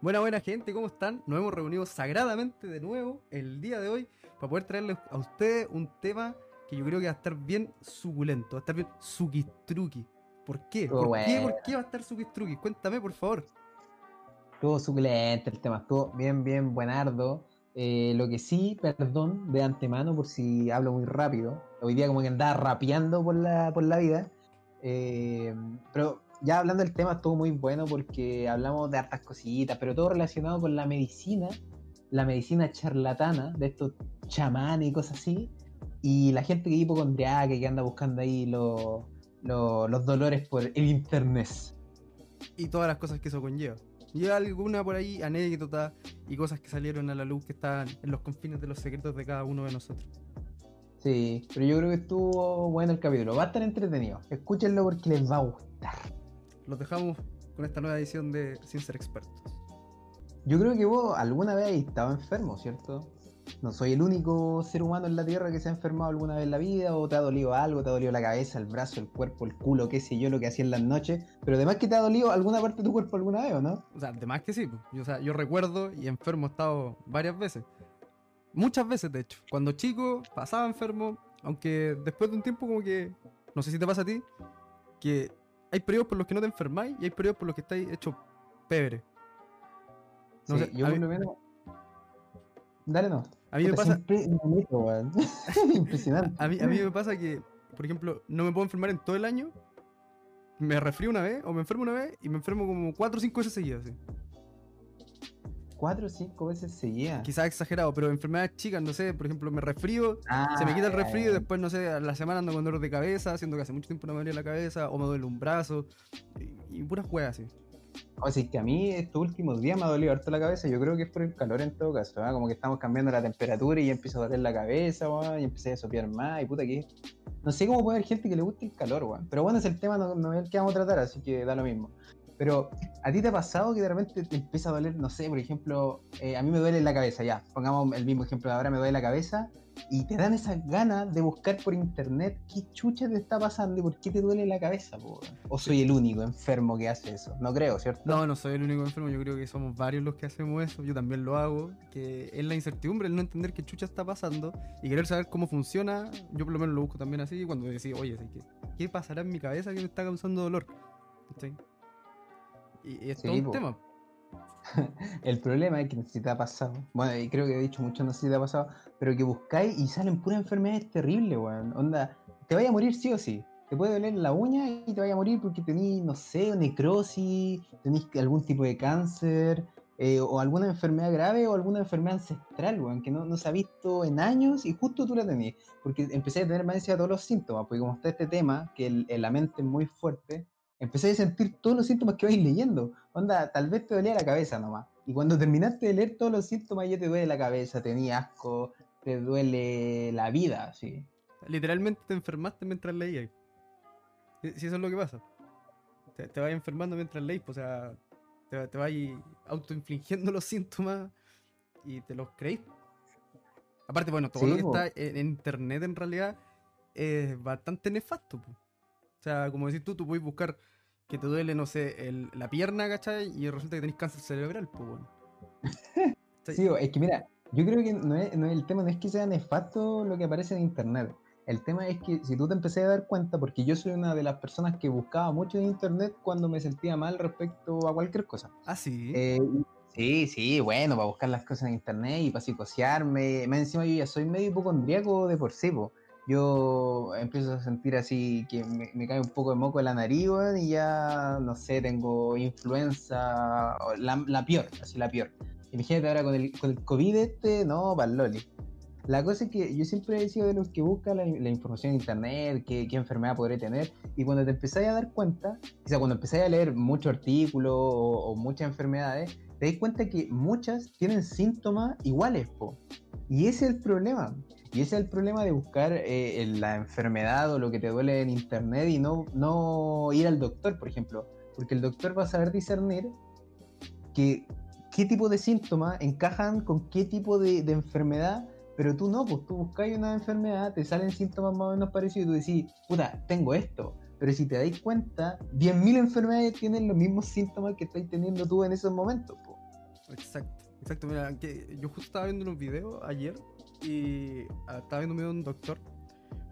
Buena, buena gente, ¿cómo están? Nos hemos reunido sagradamente de nuevo el día de hoy para poder traerles a ustedes un tema que yo creo que va a estar bien suculento, va a estar bien suquistruki. ¿Por qué? ¿Por, qué? ¿Por qué va a estar suquistruki? Cuéntame, por favor. Estuvo suculento el tema, estuvo bien, bien buenardo. Eh, lo que sí, perdón de antemano por si hablo muy rápido. Hoy día como que andaba rapeando por la, por la vida. Eh, pero ya hablando del tema, estuvo muy bueno porque hablamos de hartas cositas, pero todo relacionado con la medicina, la medicina charlatana, de estos chamanes y cosas así, y la gente que es hipocondriaca, que anda buscando ahí los, los, dolores por el internet. Y todas las cosas que eso conlleva. Y alguna por ahí anécdota y cosas que salieron a la luz que están en los confines de los secretos de cada uno de nosotros. Sí, pero yo creo que estuvo bueno el capítulo. Va a estar entretenido. Escúchenlo porque les va a gustar los dejamos con esta nueva edición de Sin Ser Expertos. Yo creo que vos alguna vez estado enfermo, ¿cierto? No soy el único ser humano en la Tierra que se ha enfermado alguna vez en la vida, o te ha dolido algo, te ha dolido la cabeza, el brazo, el cuerpo, el culo, qué sé yo, lo que hacía en las noches. Pero además que te ha dolido alguna parte de tu cuerpo alguna vez, ¿o no? O sea, además que sí. Yo, o sea, yo recuerdo y enfermo he estado varias veces. Muchas veces, de hecho. Cuando chico pasaba enfermo, aunque después de un tiempo como que, no sé si te pasa a ti, que hay periodos por los que no te enfermáis y hay periodos por los que estáis hecho pebre. No sé, yo por lo menos. Dale, no. A mí me pasa. Impresionante. A mí, a mí me pasa que, por ejemplo, no me puedo enfermar en todo el año. Me resfrío una vez o me enfermo una vez y me enfermo como cuatro o cinco veces seguidas. ¿sí? Cuatro o cinco veces seguía. Quizás exagerado, pero enfermedades chicas, no sé, por ejemplo, me resfrío, se me quita el resfrío y después, no sé, a la semana ando con dolor de cabeza, siendo que hace mucho tiempo no me dolía la cabeza, o me duele un brazo, y, puras juegas así. O sea, es que a mí estos últimos días me ha dolido harto la cabeza, yo creo que es por el calor en todo caso, ¿eh? como que estamos cambiando la temperatura y ya empiezo a doler la cabeza, y empecé a sopiar más, y puta que... No sé cómo puede haber gente que le guste el calor, weón. Pero bueno, es el tema, no, no es el que vamos a tratar, así que da lo mismo. Pero, ¿a ti te ha pasado que de repente te empieza a doler, no sé, por ejemplo, eh, a mí me duele la cabeza, ya, pongamos el mismo ejemplo de ahora, me duele la cabeza, y te dan esas ganas de buscar por internet qué chucha te está pasando y por qué te duele la cabeza, ¿O soy el único enfermo que hace eso? No creo, ¿cierto? No, no soy el único enfermo, yo creo que somos varios los que hacemos eso, yo también lo hago, que es la incertidumbre, el no entender qué chucha está pasando y querer saber cómo funciona, yo por lo menos lo busco también así, cuando decís, oye, ¿qué, ¿qué pasará en mi cabeza que me está causando dolor? ¿Sí? Y, es todo un tema. El problema es que si te ha pasado. Bueno, y creo que he dicho mucho, no sé si te ha pasado, pero que buscáis y salen puras enfermedades terribles, weón. Onda, te vaya a morir sí o sí. Te puede doler la uña y te vaya a morir porque tenés, no sé, necrosis, tenés algún tipo de cáncer, eh, o alguna enfermedad grave o alguna enfermedad ancestral, weón, que no, no, se ha visto en años y justo tú la tenías. Porque empecé a tener más de todos los síntomas, porque como está este tema, que la mente es muy fuerte, empecé a sentir todos los síntomas que vais leyendo. Onda, tal vez te dolía la cabeza nomás. Y cuando terminaste de leer todos los síntomas, ya te duele la cabeza, tenía asco, te duele la vida, sí. Literalmente te enfermaste mientras leías. Si eso es lo que pasa. Te, vas enfermando mientras leís, pues, o sea, te, te vas autoinfligiendo los síntomas y te los creís. Aparte, bueno, todo lo que está en, internet en realidad es bastante nefasto. Pues. O sea, como decís tú, tú puedes buscar que te duele, no sé, la pierna, ¿cachai? Y resulta que tenés cáncer cerebral, pues bueno. sí, es que mira, yo creo que no es, el tema no es que sea nefasto lo que aparece en internet. El tema es que si tú te empecé a dar cuenta, porque yo soy una de las personas que buscaba mucho en internet cuando me sentía mal respecto a cualquier cosa. Ah, sí. Eh, sí, sí, bueno, para buscar las cosas en internet y para psicosearme. Más encima yo ya soy medio hipocondríaco de por sí, po yo empiezo a sentir así que me, cae un poco de moco en la nariz, y ya, no sé, tengo influenza, la, la peor, así la peor. Imagínate ahora con el, con el COVID este, no, para loli. La cosa es que yo siempre he sido de los que busca la, información en internet, qué, qué, enfermedad podré tener, y cuando te empezáis a dar cuenta, o sea, cuando empezáis a leer muchos artículos o, muchas enfermedades, te das cuenta que muchas tienen síntomas iguales, po. Y ese es el problema. Y ese es el problema de buscar eh, la enfermedad o lo que te duele en internet y no, no ir al doctor, por ejemplo. Porque el doctor va a saber discernir que, qué tipo de síntomas encajan con qué tipo de, enfermedad, pero tú no, pues tú buscas una enfermedad, te salen síntomas más o menos parecidos y tú decís, puta, tengo esto. Pero si te dais cuenta, 10.000 enfermedades tienen los mismos síntomas que estás teniendo tú en esos momentos. Exacto, exacto. Mira, que yo justo estaba viendo unos videos ayer y ah, estaba viendo un video de un doctor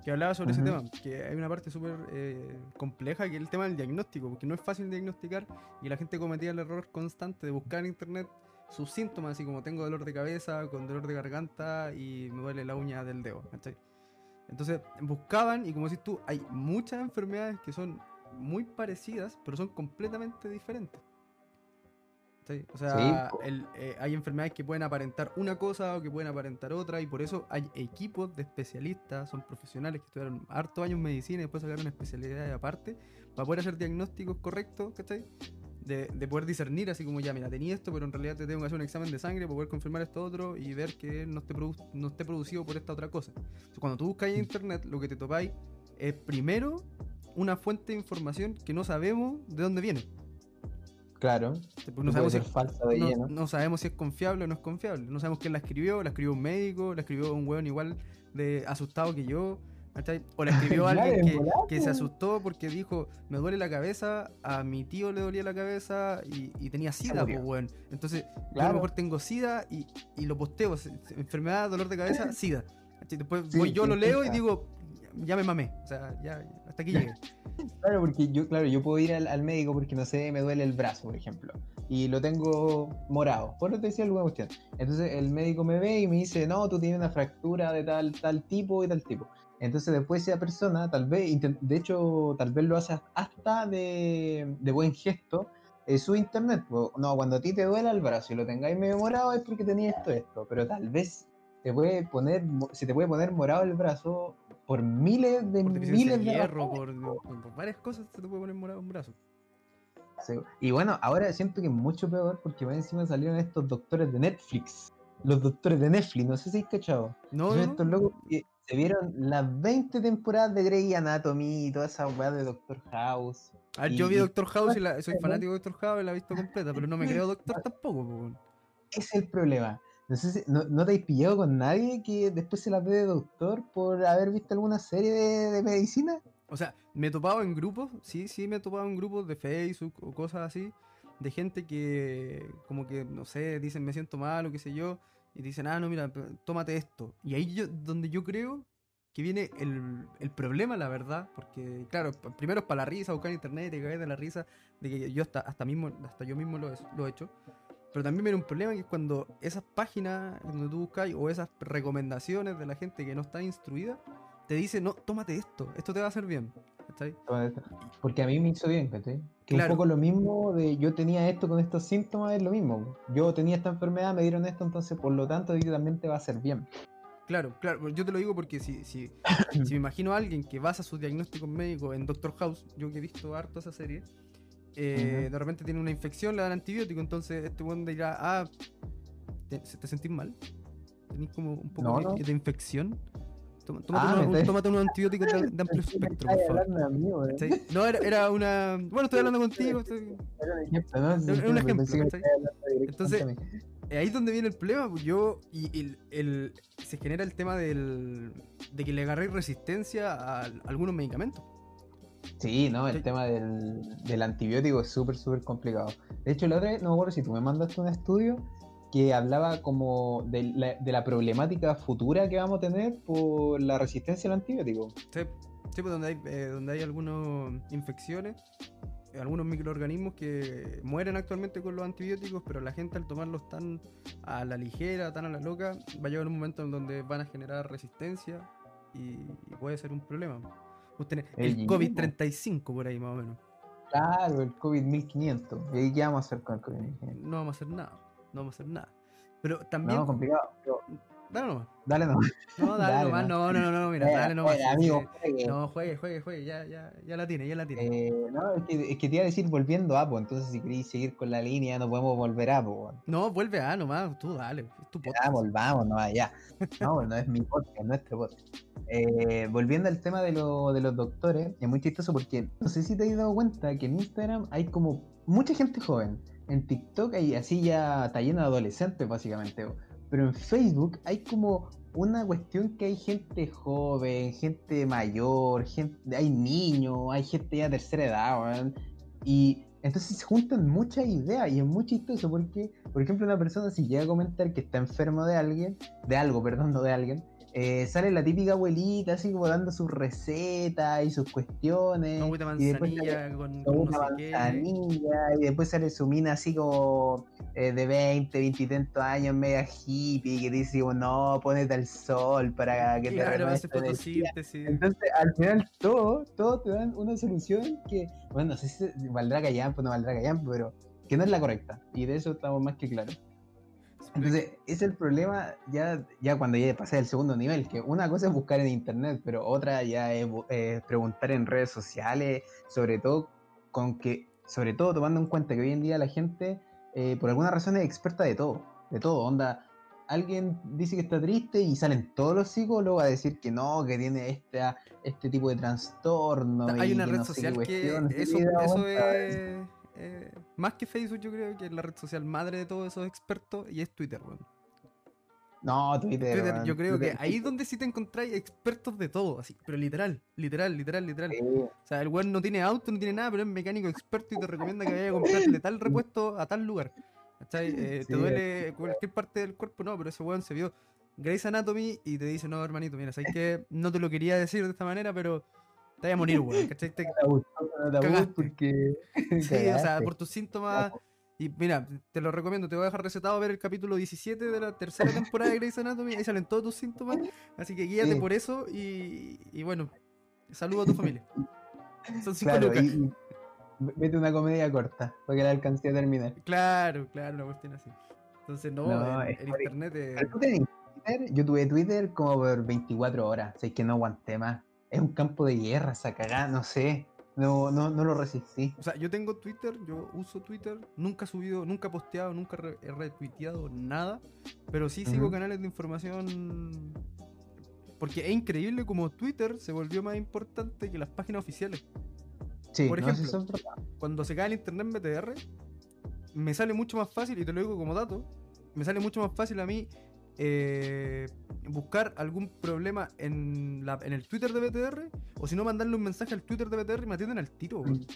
que hablaba sobre ese tema, que hay una parte súper eh, compleja que es el tema del diagnóstico, porque no es fácil diagnosticar y la gente cometía el error constante de buscar en internet sus síntomas, así como tengo dolor de cabeza, con dolor de garganta y me duele la uña del dedo. ¿cachai? Entonces buscaban y como decís tú, hay muchas enfermedades que son muy parecidas, pero son completamente diferentes. O sea, el, eh, hay enfermedades que pueden aparentar una cosa o que pueden aparentar otra, y por eso hay equipos de especialistas, son profesionales que estudiaron harto años en medicina y después sacaron especialidades aparte para poder hacer diagnósticos correctos, ¿cachai? De, de poder discernir así como ya, mira, tenía esto, pero en realidad te tengo que hacer un examen de sangre para poder confirmar esto otro y ver que no esté, produ- no esté producido por esta otra cosa. Entonces, cuando tú buscas en internet, lo que te topáis es primero una fuente de información que no sabemos de dónde viene. Claro. No sabemos si, ser falsa de no- lleno. no sabemos si es confiable o no es confiable. No sabemos quién la escribió. La escribió un médico, la escribió un weón igual de asustado que yo. O la escribió alguien en que, se asustó porque dijo, me duele la cabeza, a mi tío le dolía la cabeza y, y tenía sida, pues weón. Entonces, yo a lo mejor tengo sida y, y lo posteo, enfermedad, dolor de cabeza, sida. Después Sí, voy yo, lo leo y digo, ya me mamé. O sea, ya, hasta aquí llegué. Claro, porque yo, claro, yo puedo ir al, al médico porque no sé, me duele el brazo, por ejemplo, y lo tengo morado, por decía alguna cuestión. Entonces el médico me ve y me dice, no, tú tienes una fractura de tal, tal tipo y tal tipo. Entonces después esa persona, tal vez, de hecho, tal vez lo hace hasta de, de buen gesto, en su internet. No, cuando a ti te duela el brazo y lo tengáis medio morado es porque tenías esto, esto, pero tal vez te puede poner, se te puede poner morado el brazo por miles de Por miles de hierro, por, por- por varias cosas se te puede poner morado un brazo. Sí. Y bueno, ahora siento que es mucho peor porque más encima salieron estos doctores de Netflix. Los doctores de Netflix, no sé si has cachado. No, Son no, estos locos que se vieron las 20 temporadas de Grey Anatomy y toda esa weá de Doctor House. A ver, Y- yo vi Doctor House y la- soy fanático de Doctor House y la he visto completa, pero no me creo doctor tampoco. Ese es el problema. No, sé si- no, no te has pillado con nadie que después se la ve de doctor por haber visto alguna serie de, medicina. O sea, me he topado en grupos, sí, sí me he topado en grupos de Facebook o cosas así, de gente que como que, no sé, dicen me siento mal o qué sé yo, y dicen, ah, no, mira, tómate esto. Y ahí yo, donde yo creo que viene el, el problema, la verdad, porque claro, primero es para la risa, buscar en internet y caer de la risa, de que yo hasta, hasta, mismo, hasta yo mismo lo he hecho. Pero también viene un problema que es cuando esas páginas donde tú buscas o esas recomendaciones de la gente que no está instruida, te dice, no, tómate esto, esto te va a hacer bien. ¿cachai? Porque a mí me hizo bien, ¿cachai? Que Claro. un poco lo mismo de yo tenía esto con estos síntomas es lo mismo. Yo tenía esta enfermedad, me dieron esto, entonces por lo tanto también te va a hacer bien. Claro, claro, yo te lo digo porque si, si, si me imagino a alguien que basa sus diagnósticos médicos en Doctor House, yo que he visto harto esa serie, eh, de repente tiene una infección, le dan antibiótico, entonces este buen dirá, ah, ¿te, te sentís mal? ¿Tenís como un poco No, de, no. de infección? Toma- Tómate, Ah, tómate unos antibióticos de, de amplio espectro, por favor. No, era, era una... Bueno, estoy hablando contigo. estoy- Era un ejemplo, ¿no? Sí, sí, un ejemplo, Entonces, Ahí es donde viene el problema, pues, yo y el, el- se genera el tema del, de que le agarré resistencia a, algunos medicamentos. Sí, no, el Sí. tema del, del antibiótico es súper, súper complicado. De hecho, la otra vez, no me acuerdo si tú me mandaste un estudio que hablaba como de la, de la problemática futura que vamos a tener por la resistencia al antibiótico. Sí, sí, pues donde hay, eh, donde hay algunas infecciones, algunos microorganismos que mueren actualmente con los antibióticos, pero la gente al tomarlos tan a la ligera, tan a la loca, va a llegar un momento en donde van a generar resistencia y, y puede ser un problema. Vos tenés El el mismo. COVID-35 por ahí más o menos. Claro, el COVID 1500. ¿Y ahí qué vamos a hacer con el COVID 1500? No vamos a hacer nada, no vamos a hacer nada. Pero también... No, complicado. pero Dale nomás. Dale, no. No, dale, Dale nomás. No, no, no, no, mira, dale nomás. amigo, juegue. No, juegue, juegue, juegue. Ya, ya, ya la tiene, ya la tiene. Eh, no, es que, es que te iba a decir volviendo a, pues, entonces si queréis seguir con la línea no podemos volver a, pues. No, vuelve a nomás. Tú dale. Es tu Ya, podcast. volvamos, no, ya. No, no es mi podcast, es nuestro podcast. Eh, volviendo al tema de, lo- de los doctores, es muy chistoso porque no sé si te has dado cuenta que en Instagram hay como mucha gente joven. En TikTok hay así ya está lleno de adolescentes, básicamente. Pero en Facebook hay como una cuestión que hay gente joven, gente mayor, hay niños, hay gente ya de tercera edad. Y Entonces se juntan muchas ideas y es muy chistoso porque, por ejemplo, una persona si llega a comentar que está enfermo de alguien, de algo, perdón, no de alguien, eh, sale la típica abuelita así como dando sus recetas y sus cuestiones. Una y después manzanilla sale con, con no una manzanilla y después sale su mina así como eh, de 20, 20 y tantos años, media hippie, que dice como, no, ponete al sol para que te Claro, energía". fotosíntesis. Entonces, al final, todo, todo te dan una solución que, bueno, no sé si valdrá callampo o no valdrá callampo, pero que no es la correcta. Y de eso estamos más que claros. Entonces, es el problema ya, ya cuando ya pasé al segundo nivel, que una cosa es buscar en internet, pero otra ya es eh, preguntar en redes sociales, sobre todo con que, sobre todo tomando en cuenta que hoy en día la gente, eh, por alguna razón, es experta de todo, de todo, onda. Alguien dice que está triste y salen todos los psicólogos a decir que no, que tiene esta, este tipo de trastorno. Hay y una red no social que eso, es eh, más que Facebook, yo creo que es la red social madre de todos esos expertos y es Twitter, weón. No, Twitter. Yo creo que ahí es donde sí te encontráis expertos de todo, así, pero literal, literal, literal, literal. Sí. O sea, el weón no tiene auto, no tiene nada, pero es mecánico experto y te recomienda que vayas a comprarle tal repuesto a tal lugar. Eh, Sí, te duele cualquier parte del cuerpo, no, pero ese weón se vio Grey's Anatomy y te dice, no, hermanito, mira, sabes que no te lo quería decir de esta manera, pero te vas a morir, weón. ¿Cachai? Te- Cagaste. porque. Sí, o sea, por tus síntomas. Y mira, te lo recomiendo, te voy a dejar recetado a ver el capítulo 17 de la tercera temporada de Grey's Anatomy. Ahí salen todos tus síntomas. Así que guíate Sí. por eso y, y bueno, saludo a tu familia. Son cinco Claro, lucas. y, y vete una comedia corta para que la alcancé a terminar. Claro, claro, una cuestión así. Entonces, no, No, por- internet es- yo tuve Twitter como por 24 horas, así que no aguanté más. Es un campo de guerra, esa cagada, no sé. No, no, no lo resistí. O sea, yo tengo Twitter, yo uso Twitter, nunca he subido, nunca he posteado, nunca re- he retuiteado nada, pero sí sigo canales de información. Porque es increíble como Twitter se volvió más importante que las páginas oficiales. Sí, Por ejemplo. Cuando se cae el internet BTR, me sale mucho más fácil, y te lo digo como dato, me sale mucho más fácil a mí eh, buscar algún problema en, la, en el Twitter de BTR, o si no mandarle un mensaje al Twitter de BTR y me atienden al tiro, weón.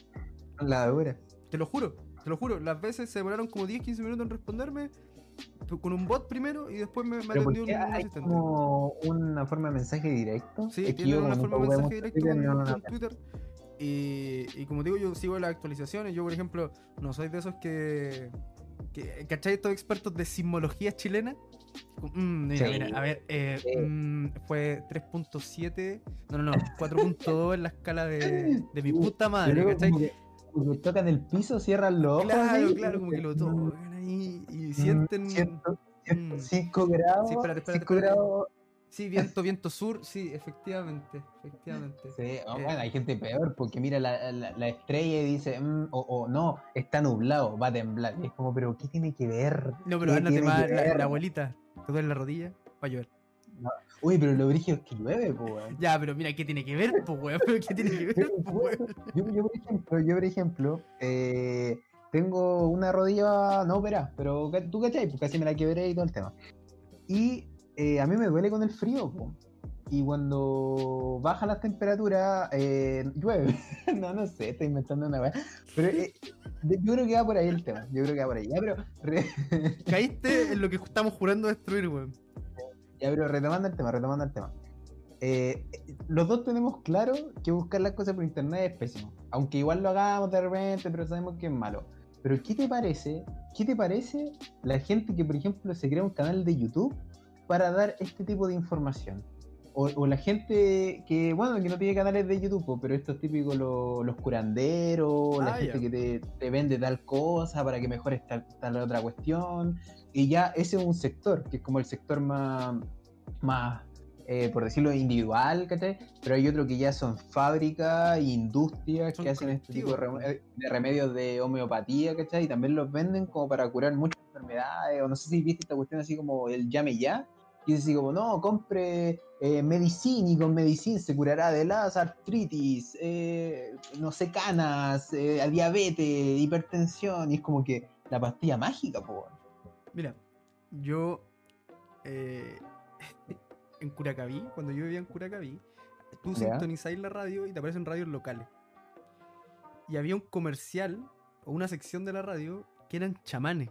La dura. Te lo juro, te lo juro. Las veces se demoraron como 10-15 minutos en responderme con un bot primero y después me, me Pero ¿por atendió un, hay asistente. como una forma de mensaje directo? Sí, tiene una forma de mensaje directo con, Twitter, no, no, con Twitter. Y, y como digo, yo sigo las actualizaciones. Yo, por ejemplo, no soy de esos que. que ¿Cachai? Estos expertos de sismología chilena. Mm, mira, Sí. mira, a ver, eh, Sí. mm, fue 3.7. No, no, no, 4.2 en la escala de, de mi puta madre, ¿cachai? como que, como que tocan el piso, cierran los ojos. Claro, así, claro, como que lo tocan ahí y mm, sienten. ciento- mm. 5 grados. Sí, espérate, espérate, 5 espérate. grados. Sí, viento, viento sur, sí, efectivamente, efectivamente. Sí, oh, Eh, bueno, hay gente peor porque mira la, la- la estrella y dice, mm, o, o no, está nublado, va a temblar. Y es como, pero ¿qué tiene que ver? No, pero ¿Qué ándate más, la, la abuelita, te duele la rodilla, va a llover. Uy, pero lo brígido es que llueve, pues, weón. Ya, pero mira, ¿qué tiene que ver, po, weón? ¿Qué tiene que ver, po, weón? Yo, yo, por ejemplo, yo, por ejemplo, eh, tengo una rodilla no operada, pero tú cachai, pues casi me la quebré y todo el tema. Y eh, a mí me duele con el frío, po. Y cuando bajan las temperaturas, eh, llueve. no, no sé, estoy inventando una weá. Pero eh, yo creo que va por ahí el tema. Yo creo que va por ahí. Ya, pero, Caíste en lo que estamos jurando destruir, weón. ya, pero retomando el tema, retomando el tema. Eh, los dos tenemos claro que buscar las cosas por internet es pésimo. Aunque igual lo hagamos de repente, pero sabemos que es malo. Pero ¿qué te parece? ¿Qué te parece la gente que, por ejemplo, se crea un canal de YouTube para dar este tipo de información? O, o la gente que, bueno, que no tiene canales de YouTube, pero estos típicos lo- los curanderos, la Ah, gente ya. que te, te vende tal cosa para que mejores tal, tal otra cuestión. Y ya ese es un sector, que es como el sector más, más eh, por decirlo, individual, ¿cachai? Pero hay otro que ya son fábricas e industrias Son que hacen este tipo de, rem- de remedios de homeopatía, ¿cachai? Y también los venden como para curar muchas enfermedades, o no sé si viste esta cuestión así como el llame ya, y así como, no, compre eh, medicina y con medicina se curará de las artritis, eh, no sé, canas, eh, diabetes, hipertensión, y es como que la pastilla mágica, po. Mira, yo eh, en Curacaví, cuando yo vivía en Curacaví, tú Ya. sintonizáis la radio y te aparecen radios locales. Y había un comercial o una sección de la radio que eran chamanes.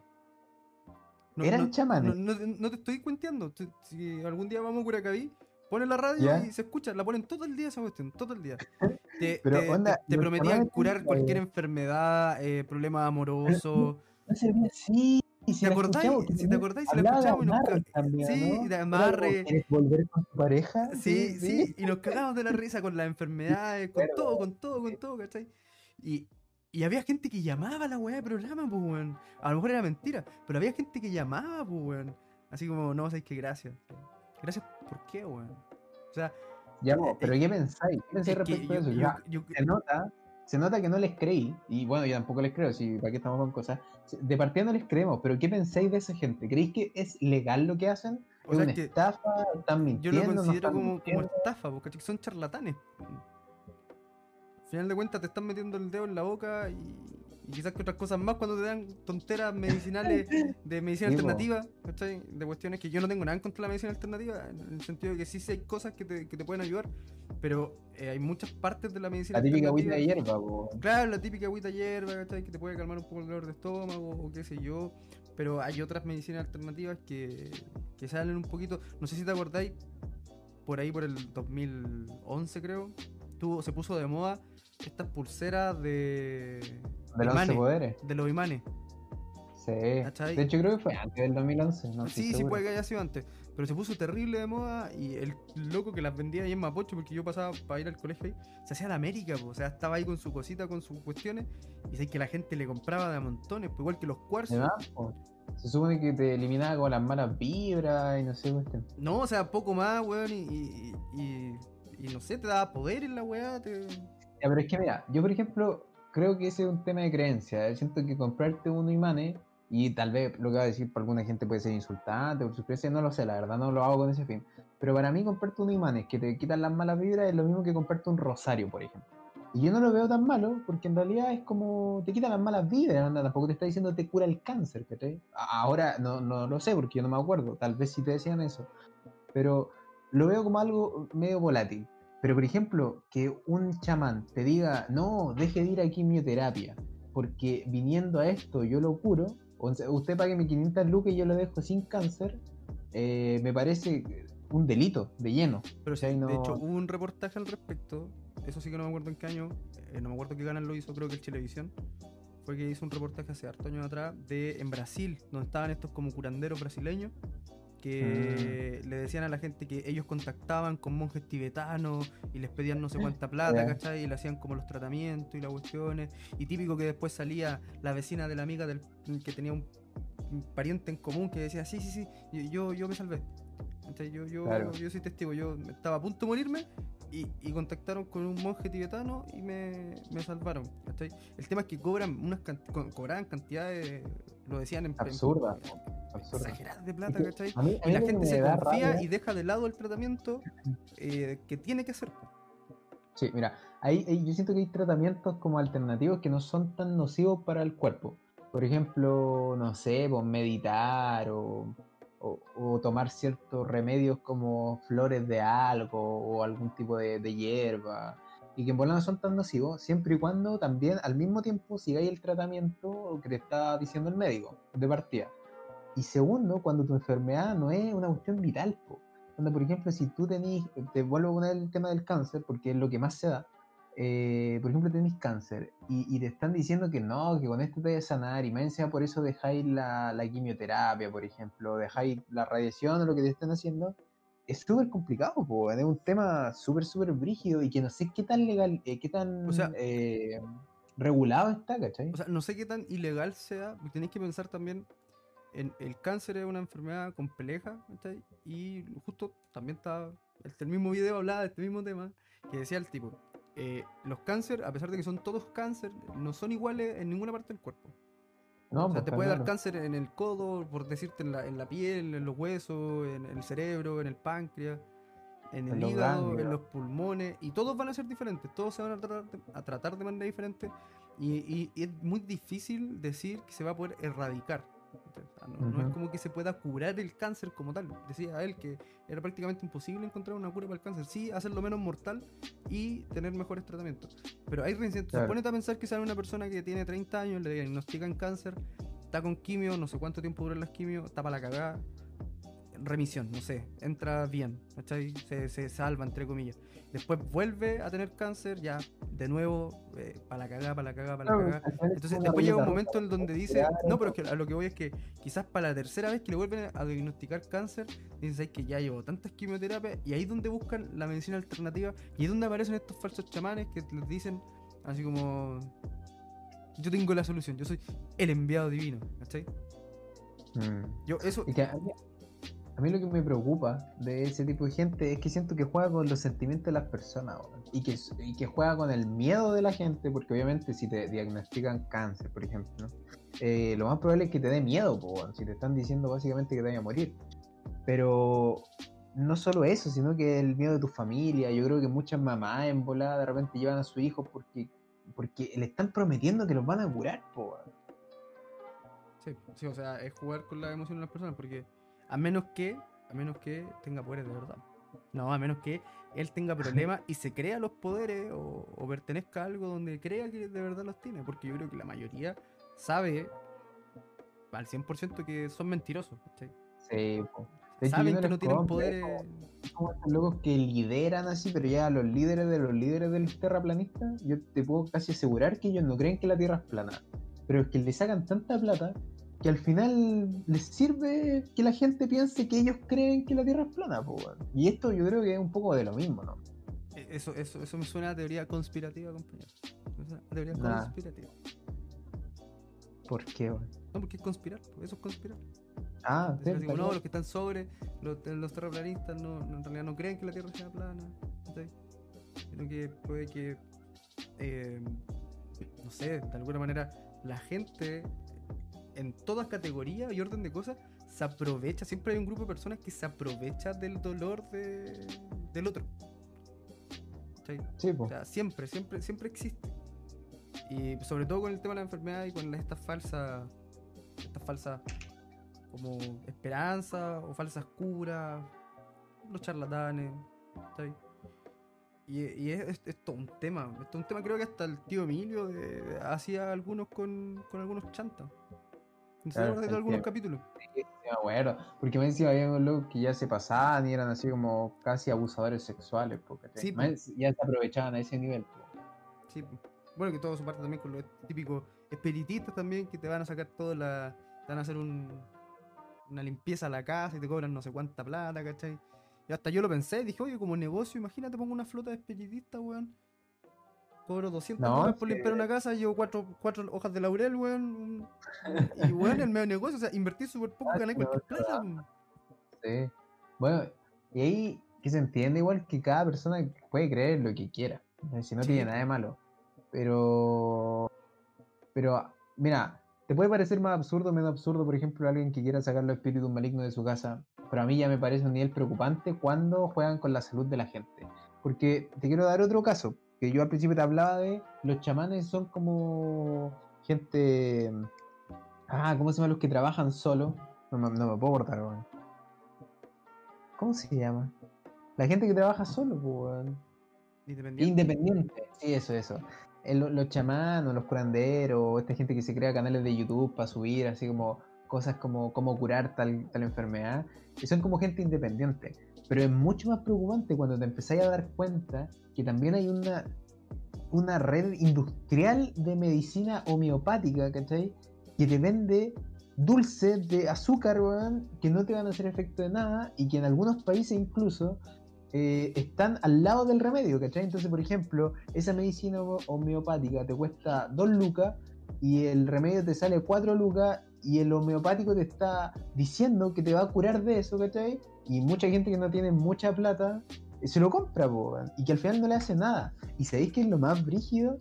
No- ¿Eran no- chamanes? No, te estoy cuenteando. Si algún día vamos a Curacaví, ponen la radio ¿Ya? y se escucha. La ponen todo el día esa cuestión, todo el día. Te, Pero, te- onda, te- te los prometían curar cualquier enfermedad, eh, problema amoroso. No se ve así. y si ¿Te acordáis? Si te acordáis, si la escuchamos y nos amarres ca- también, sí, de amarre. ¿Quieres volver con tu pareja? Sí, sí, y nos cagamos de la risa con las enfermedades, con Claro. todo, con todo, con todo, ¿cachai? Y, y había gente que llamaba a la weá de programa, pues, weón. A lo mejor era mentira, pero había gente que llamaba, pues, weón. Así como, no, sabéis que gracias. Gracias, ¿por qué, weón? O sea, Ya, Eh, pero eh, ¿qué pensáis? ¿Qué pensáis respecto a yo- eso? yo- yo- se nota, se nota que no les creí, y bueno, yo tampoco les creo, si para qué estamos con cosas. De partida no les creemos, pero ¿qué pensáis de esa gente? ¿Creéis que es legal lo que hacen? O ¿Es sea, una que estafa? ¿Están yo mintiendo? lo ¿No considero como, como estafa, porque son charlatanes. Al final de cuentas te están metiendo el dedo en la boca y, y quizás que otras cosas más cuando te dan tonteras medicinales de medicina alternativa, ¿cachai? De cuestiones que yo no tengo nada en contra de la medicina alternativa, en el sentido de que sí, sí hay cosas que te, que te pueden ayudar, pero eh, hay muchas partes de la medicina La típica agüita de hierba, po. Claro, la típica agüita hierba, ¿cachai? Que te puede calmar un poco el dolor de estómago o qué sé yo. Pero hay otras medicinas alternativas que, que salen un poquito. No sé si te acordáis, por ahí por el 2011 creo, tuvo, se puso de moda estas pulseras de, De los imanes, poderes. de los imanes. Sí. ¿Cachai? De hecho, creo que fue antes del 2011. No estoy sí, sí puede que haya sido antes. Pero se puso terrible de moda y el loco que las vendía ahí en Mapocho, porque yo pasaba para ir al colegio ahí, se hacía la América, po. o sea, estaba ahí con su cosita, con sus cuestiones, y sé que la gente le compraba de a montones, pues igual que los cuarzos. Se supone que te eliminaba con las malas vibras y no sé, cuestión. No, o sea, poco más, weón, y, y, y- y no sé, te daba poder en la weá. Te... Ya, pero es que mira, yo por ejemplo creo que ese es un tema de creencia. eh, Siento que comprarte unos imanes, y tal vez lo que va a decir para alguna gente puede ser insultante por sus creencias, no lo sé, la verdad no lo hago con ese fin. Pero para mí comprarte unos imanes que te quitan las malas vibras es lo mismo que comprarte un rosario, por ejemplo. Y yo no lo veo tan malo, porque en realidad es como te quitan las malas vibras, anda, tampoco te está diciendo te cura el cáncer, ¿cachai? Ahora no, no lo sé porque yo no me acuerdo, tal vez si te decían eso. Pero lo veo como algo medio volátil. Pero por ejemplo, que un chamán te diga, no, deje de ir a quimioterapia, porque viniendo a esto yo lo curo, o sea, usted pague mis 500 lucas y yo lo dejo sin cáncer, eh, me parece un delito de lleno. Pero ¿cachai? de No- hecho, hubo un reportaje al respecto, eso sí que no me acuerdo en qué año, eh, no me acuerdo qué canal lo hizo, creo que el Televisión. Fue que hizo un reportaje hace harto años atrás de en Brasil, donde estaban estos como curanderos brasileños que Mm. le decían a la gente que ellos contactaban con monjes tibetanos y les pedían no sé cuánta plata. ¿cachai? Y le hacían como los tratamientos y las cuestiones. Y típico que después salía la vecina de la amiga del, que tenía un, un pariente en común que decía, sí, sí, sí, yo, yo, me salvé. Yo, yo, Claro. yo soy testigo, yo estaba a punto de morirme y, y contactaron con un monje tibetano y me, me salvaron. ¿cachai? El tema es que cobran unas can- co- cobraban cantidades, lo decían en absurda. Exageradas de plata, ¿cachai? a mí- a Y mí la lo que gente se confía rabia- y deja de lado el tratamiento eh, que tiene que hacer. Sí, mira, ahí, ahí yo siento que hay tratamientos como alternativos que no son tan nocivos para el cuerpo. Por ejemplo, no sé, pues meditar o, o- o tomar ciertos remedios como flores de algo o algún tipo de, de hierba. Y que en bola no son tan nocivos, siempre y cuando también al mismo tiempo sigáis el tratamiento que te está diciendo el médico, de partida. Y segundo, cuando tu enfermedad no es una cuestión vital, po. Cuando, por ejemplo, si tú tenés, te vuelvo a poner el tema del cáncer, porque es lo que más se da. eh, por ejemplo, tenés cáncer y, y te están diciendo que no, que con esto te vas a sanar, y más por eso dejáis la, la quimioterapia, por ejemplo, dejáis la radiación o lo que te están haciendo. Es súper complicado, po, es un tema súper, súper brígido y que no sé qué tan legal, eh, qué tan O sea- eh, regulado está, ¿cachai? O sea, no sé qué tan ilegal sea, tenéis que pensar también el cáncer es una enfermedad compleja. Y justo también estaba, el, el mismo video hablaba de este mismo tema, que decía el tipo, eh, los cáncer, a pesar de que son todos cáncer, no son iguales en ninguna parte del cuerpo. no, O sea, pues, te está puede dar cáncer en el codo, por decirte, en la, en la piel, en los huesos, en el cerebro, en el páncreas, en el En los hígado, en los pulmones, y todos van a ser diferentes, todos se van a tratar de, a tratar de manera diferente, y, y- y es muy difícil decir que se va a poder erradicar. No, no, es como que se pueda curar el cáncer como tal. Decía él que era prácticamente imposible encontrar una cura para el cáncer. Sí, hacerlo menos mortal y tener mejores tratamientos. Pero hay. Se pone a pensar que sale una persona que tiene 30 años, le diagnostican cáncer, está con quimio, no sé cuánto tiempo duran las quimio, está para la cagada. Remisión, no sé, entra bien, Se, se salva, entre comillas después vuelve a tener cáncer, ya de nuevo, eh, para la cagada, para la cagada, para la cagada. Entonces después llega un momento en donde dice, no, pero es que a lo que voy es que quizás para la tercera vez que le vuelven a diagnosticar cáncer, dicen que ya llevo tantas quimioterapias y ahí es donde buscan la medicina alternativa y es donde aparecen estos falsos chamanes que les dicen así como, yo tengo la solución, yo soy el enviado divino, ¿cachai? Mm. Yo eso... A mí lo que me preocupa de ese tipo de gente es que siento que juega con los sentimientos de las personas y que, que juega con el miedo de la gente, porque obviamente si te diagnostican cáncer, por ejemplo, eh, lo más probable es que te dé miedo, si te están diciendo básicamente que te vaya a morir. Pero no solo eso, sino que el miedo de tu familia. Yo creo que muchas mamás en volada de repente llevan a su hijo porque, porque le están prometiendo que los van a curar, po. Sí, sí, o sea, es jugar con la emoción de las personas porque a menos que, a menos que tenga poderes de verdad. No, a menos que él tenga problemas y se crea los poderes o, pertenezca a algo donde crea que de verdad los tiene. Porque yo creo que la mayoría sabe al 100% que son mentirosos. Sí, Saben que no tienen poderes. Como estos locos que lideran así, pero ya los líderes de los líderes del terraplanistas, yo te puedo casi asegurar que ellos no creen que la Tierra es plana. Pero es que le sacan tanta plata que al final les sirve que la gente piense que ellos creen que la Tierra es plana, Y esto yo creo que es un poco de lo mismo, ¿no? E, eso, eso, eso me suena a teoría conspirativa, compañero. teoría conspirativa. ¿Por qué, No, porque es conspirar, eso es conspirar. Ah, sí, no, los que están sobre, los, los terraplanistas no, en realidad no creen que la Tierra sea plana, sino que puede que, eh, no sé, de alguna manera la gente en toda categoría y orden de cosas se aprovecha, siempre hay un grupo de personas que se aprovecha del dolor de, del otro. Sí, o sea, siempre, siempre, siempre existe. Y sobre todo con el tema de la enfermedad y con estas falsas, estas falsas como esperanza o falsas curas, los charlatanes, Y, y es, es, todo un tema, es todo un tema creo que hasta el tío Emilio hacía algunos con, con algunos chantas. Claro, de algunos capítulos. Sí, bueno, porque me decía había locos que ya se pasaban y eran así como casi abusadores sexuales, porque sí, ya se aprovechaban a ese nivel. Sí, bueno, que todo su parte también con los típicos espiritistas también, que te van a sacar todo la. te van a hacer un, una limpieza a la casa y te cobran no sé cuánta plata, ¿cachai? Y hasta yo lo pensé, dije, oye, como negocio, imagínate, pongo una flota de espiritistas, weón cobro 200 no, por limpiar una casa, llevo cuatro, cuatro hojas de laurel, weón. Y weón, el medio negocio, o sea, invertí súper poco, gané cualquier plata. Sí. Bueno, y ahí que se entiende igual que cada persona puede creer lo que quiera. Si no tiene nada de malo. Pero. Pero, mira, te puede parecer más absurdo menos absurdo, por ejemplo, alguien que quiera sacar los espíritus malignos de su casa. Pero a mí ya me parece un nivel preocupante cuando juegan con la salud de la gente. Porque te quiero dar otro caso que yo al principio te hablaba de, los chamanes son como gente... Ah, ¿cómo se llaman los que trabajan solo? No, me puedo cortar, weón. ¿Cómo se llama? La gente que trabaja solo, weón. Independiente. Independiente, sí, eso, eso. los chamanos, los curanderos, esta gente que se crea canales de YouTube para subir así como cosas como cómo curar tal, tal enfermedad, que son como gente independiente. Pero es mucho más preocupante cuando te empezáis a dar cuenta que también hay una, una red industrial de medicina homeopática, ¿cachai? Que te vende dulces de azúcar, weón, que no te van a hacer efecto de nada y que en algunos países incluso eh, están al lado del remedio, ¿cachai? Entonces, por ejemplo, esa medicina homeopática te cuesta 2 lucas y el remedio te sale 4 lucas y el homeopático te está diciendo que te va a curar de eso, ¿cachai? Y mucha gente que no tiene mucha plata eh, se lo compra, y que al final no le hace nada. ¿Y sabéis qué es lo más brígido?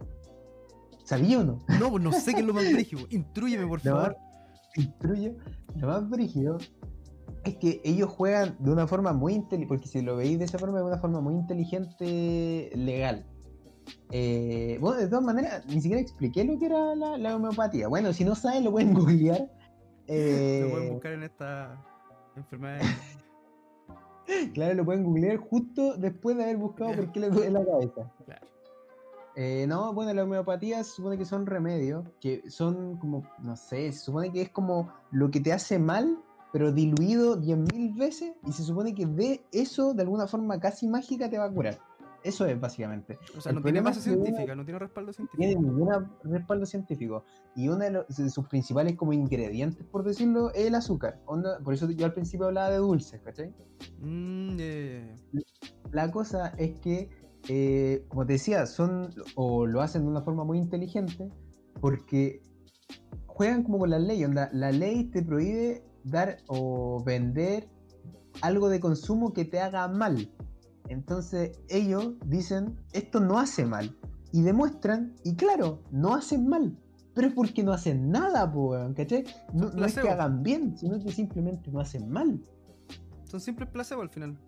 ¿Sabía o no? No, pues no sé qué es lo más brígido. Intrúyeme, por favor. Instruye. Lo más brígido es que ellos juegan de una forma muy inteligente, porque si lo veis de esa forma, de una forma muy inteligente, legal. Eh, bueno, de todas maneras, ni siquiera expliqué lo que era la, la homeopatía. Bueno, si no saben, lo pueden googlear Lo pueden Eh, buscar en esta enfermedad. claro, lo pueden googlear justo después de haber buscado por qué le duele la cabeza. Claro. Eh, no, bueno, la homeopatía se supone que son remedios, que son como, no sé, se supone que es como lo que te hace mal, pero diluido 10.000 veces, y se supone que de eso, de alguna forma casi mágica, te va a curar. Eso es básicamente. O sea, El no tiene base científica, no tiene respaldo tiene científico. ningún respaldo científico. Y uno de, los- de sus principales como ingredientes, por decirlo, es el azúcar. Onda- por eso yo al principio hablaba de dulces, ¿cachai? Mm. La cosa es que, eh, como te decía, son o lo hacen de una forma muy inteligente porque juegan como con la ley. Onda, la ley te prohíbe dar o vender algo de consumo que te haga mal. Entonces ellos dicen, esto no hace mal. Y demuestran, y claro, no hacen mal. Pero es porque no hacen nada, po, ¿cachai? No, no es que hagan bien, sino que simplemente no hacen mal. Son simples placebo al final.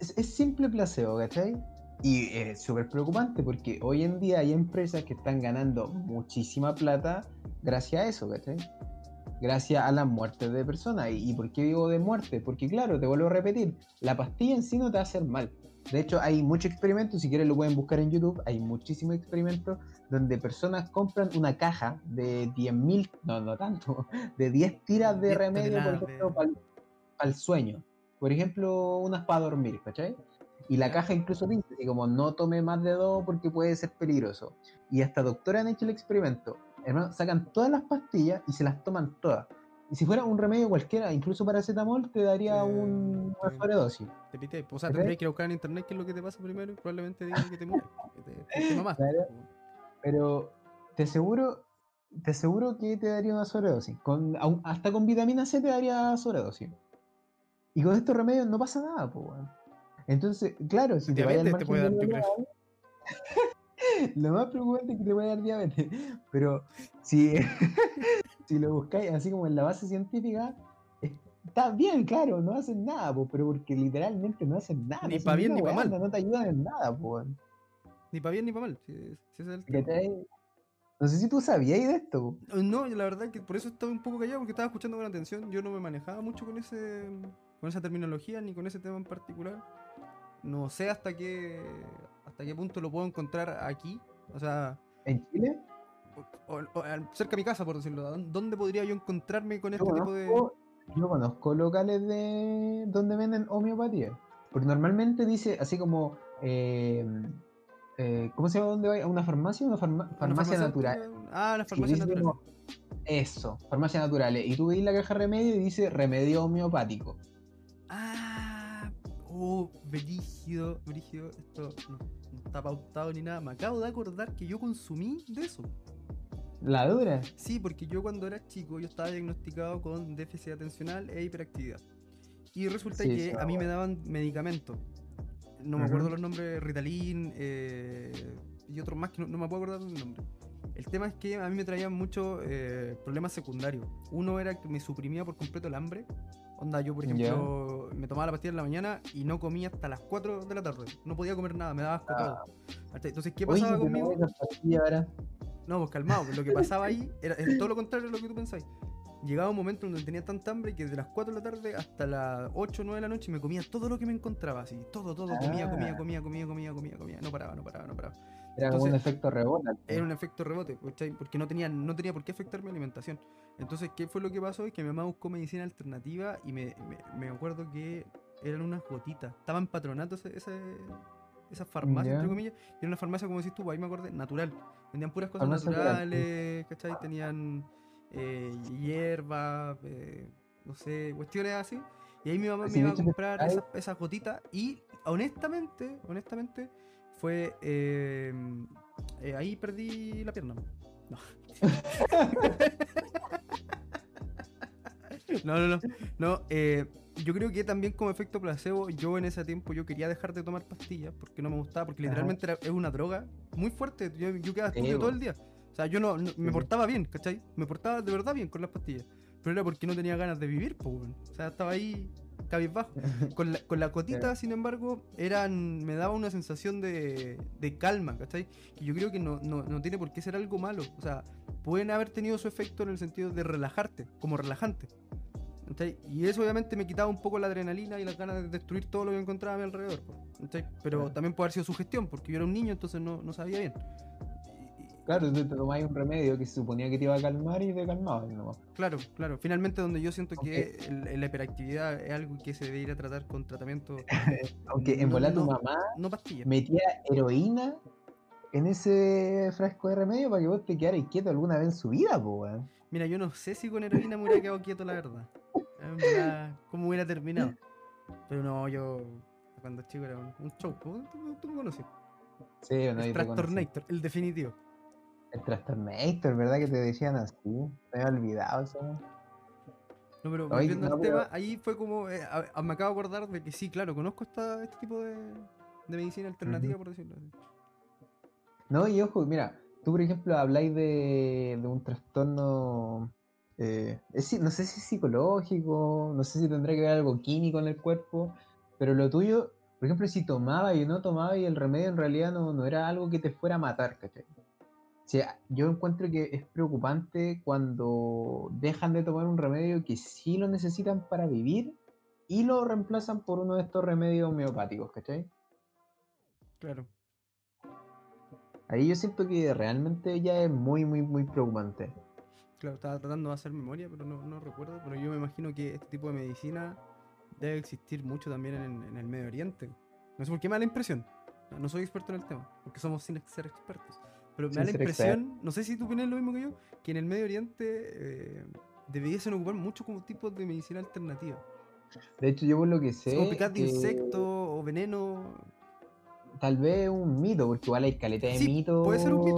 es, es simple placebo, ¿cachai? Y es súper preocupante porque hoy en día hay empresas que están ganando muchísima plata gracias a eso, ¿cachai? Gracias a las muertes de personas. ¿Y, por qué digo de muerte? Porque claro, te vuelvo a repetir, la pastilla en sí no te va a hacer mal. De hecho, hay muchos experimentos, si quieres lo pueden buscar en YouTube, hay muchísimos experimentos donde personas compran una caja de 10.000, no, no tanto, de 10 tiras de 10 remedio, por ejemplo, para el sueño. Por ejemplo, unas para dormir, ¿cachai? Y la caja incluso dice como no tome más de dos porque puede ser peligroso. Y hasta doctores han hecho el experimento. Hermano, sacan todas las pastillas y se las toman todas. Y si fuera un remedio cualquiera, incluso paracetamol, te daría Eh, un, una sobredosis. Te pité. O sea, tendrías que buscar en internet qué es lo que te pasa primero y probablemente digan que te mueres. Que te, te, te mamaste. Claro. Pero te aseguro, te aseguro que te daría una sobredosis. Con, hasta con vitamina C te daría sobredosis. Y con estos remedios no pasa nada, pues. Entonces, claro, si te vaya al te margen puede dar, legal, Lo más preocupante es que te puede dar diabetes. Pero si, si lo buscáis así como en la base científica, es- está bien, claro, no hacen nada, po, pero porque literalmente no hacen nada. Ni no hacen pa' bien ni pa' weá, mal. No, te ayudan en nada, po. Ni para bien ni para mal. Si, si ese es el tema. ¿Cachai? No sé si tú sabías de esto. po. Eh, No, la verdad que por eso estaba un poco callado porque estaba escuchando con atención. Yo no me manejaba mucho con ese con esa terminología ni con ese tema en particular. No sé hasta qué hasta qué punto lo puedo encontrar aquí. O sea, ¿En Chile? o- cerca de mi casa, por decirlo. ¿Dó- ¿Dónde podría yo encontrarme con Yo este tipo de yo conozco locales de donde venden homeopatía. Porque normalmente dice así como. eh, eh, ¿Cómo se llama? ¿Dónde va? ¿A una farmacia? ¿Una farma- una farmacia natural? Ah, dice naturales. como- Eso, farmacia naturales. Y tú veis la caja remedio y dice remedio homeopático. Oh, brígido, brígido. Esto no, no está pautado ni nada. Me acabo de acordar que yo consumí de eso. La dura. Sí, porque yo cuando era chico yo estaba diagnosticado con déficit atencional e hiperactividad. Y resulta Sí, que a mí me daban medicamentos. No me Ujú. acuerdo los nombres, Ritalin eh, y otros más que no, no me puedo acordar del nombre. El tema es que a mí me traían muchos eh, problemas secundarios. Uno era que me suprimía por completo el hambre. Onda, yo por ejemplo me tomaba la pastilla en la mañana y no comía hasta las 4 de la tarde. No podía comer nada, me daba asco todo. ¿Cachai? Entonces, ¿qué Ah. Oye, pasaba te conmigo? ahora. No, pues calmado, pues lo que pasaba ahí era, es todo lo contrario de lo que tú pensáis. Llegaba un momento donde tenía tanta hambre que desde las 4 de la tarde hasta las 8 o 9 de la noche me comía todo lo que me encontraba, así, todo, todo, comía, comía, Ah. comía, comía, comía, comía, comía, no paraba, no paraba, no paraba. Era como un Entonces, efecto rebota. Era un efecto rebote, ¿cachai? Porque no tenía, no tenía por qué afectar mi alimentación. Entonces, ¿qué fue lo que pasó? Es que mi mamá buscó medicina alternativa y me, me, me acuerdo que eran unas gotitas. Estaba en patronato ese, ese- esa farmacia, Ya. entre comillas. Y era una farmacia, como decís tú, ahí me acordé, natural. Vendían puras cosas Farmacia natural, sí. naturales, ¿cachai? Tenían eh, hierba, eh, no sé, cuestiones así. Y ahí mi mamá me iba a comprar esas, esas gotitas. Y honestamente, honestamente, fue. eh, eh, ahí perdí la pierna. No. No, no, no. no eh, yo creo que también como efecto placebo, yo en ese tiempo yo quería dejar de tomar pastillas porque no me gustaba, porque literalmente era- es una droga muy fuerte. Yo, yo quedaba estúpido todo el día. O sea, yo no, no- me portaba bien, ¿cachai? Me portaba de verdad bien con las pastillas. Pero era porque no tenía ganas de vivir, pues. O sea, estaba ahí cabizbajo. Con la, con la cotita, sin embargo, eran me daba una sensación de, de calma, ¿cachai? Y yo creo que no, no, no tiene por qué ser algo malo. O sea, pueden haber tenido su efecto en el sentido de relajarte, como relajante. Y eso obviamente me quitaba un poco la adrenalina y las ganas de destruir todo lo que encontraba a mi alrededor. Pero también puede haber sido su gestión, porque yo era un niño, entonces no, no sabía bien. Claro, tú te tomabas un remedio que se suponía que te iba a calmar y te calmaba. nomás. Claro, claro. Finalmente donde yo siento que el- la hiperactividad es algo que se debería tratar con tratamiento, Aunque en No, volar tu no. mamá no metía heroína en ese frasco de remedio para que vos te quedaras quieto alguna vez en su vida, po, weón. Mira, yo no sé si con heroína me hubiera quedado quieto, la verdad. ¿Cómo hubiera terminado? Pero no, yo cuando chico era un, un show. ¿Tú, tú- tú me conoces? Sí, no, yo te conocí. Trastornator, el definitivo. El Trastornator, ¿verdad que te decían así? Me había olvidado eso. No, pero Oye, volviendo no, al pero- tema, ahí fue como. eh, a- a- me acabo de acordar de que sí, claro, conozco esta, este tipo de, de medicina alternativa, por decirlo así. No, y ojo, mira, tú por ejemplo habláis de, de un trastorno, eh, es no sé si es psicológico, no sé si tendrá que ver algo químico en el cuerpo, pero lo tuyo, por ejemplo, si tomaba y no tomaba y el remedio en realidad no, no era algo que te fuera a matar, ¿cachai? O sea, yo encuentro que es preocupante cuando dejan de tomar un remedio que sí lo necesitan para vivir y lo reemplazan por uno de estos remedios homeopáticos, ¿cachai? Claro. Ahí yo siento que realmente ya es muy, muy, muy preocupante. Claro, estaba tratando de hacer memoria, pero no, no recuerdo. Pero yo me imagino que este tipo de medicina debe existir mucho también en, en el Medio Oriente. No sé por qué me da la impresión. No, no soy experto en el tema, porque somos sin ser expertos. Pero me Sin da la impresión, no sé si tú opinas lo mismo que yo, que en el Medio Oriente eh, debiesen ocupar mucho como tipos de medicina alternativa. De hecho, yo por lo que sé, como picar de que insectos o veneno. tal vez un mito, porque igual hay caleta de Sí, mitos. puede ser un mito,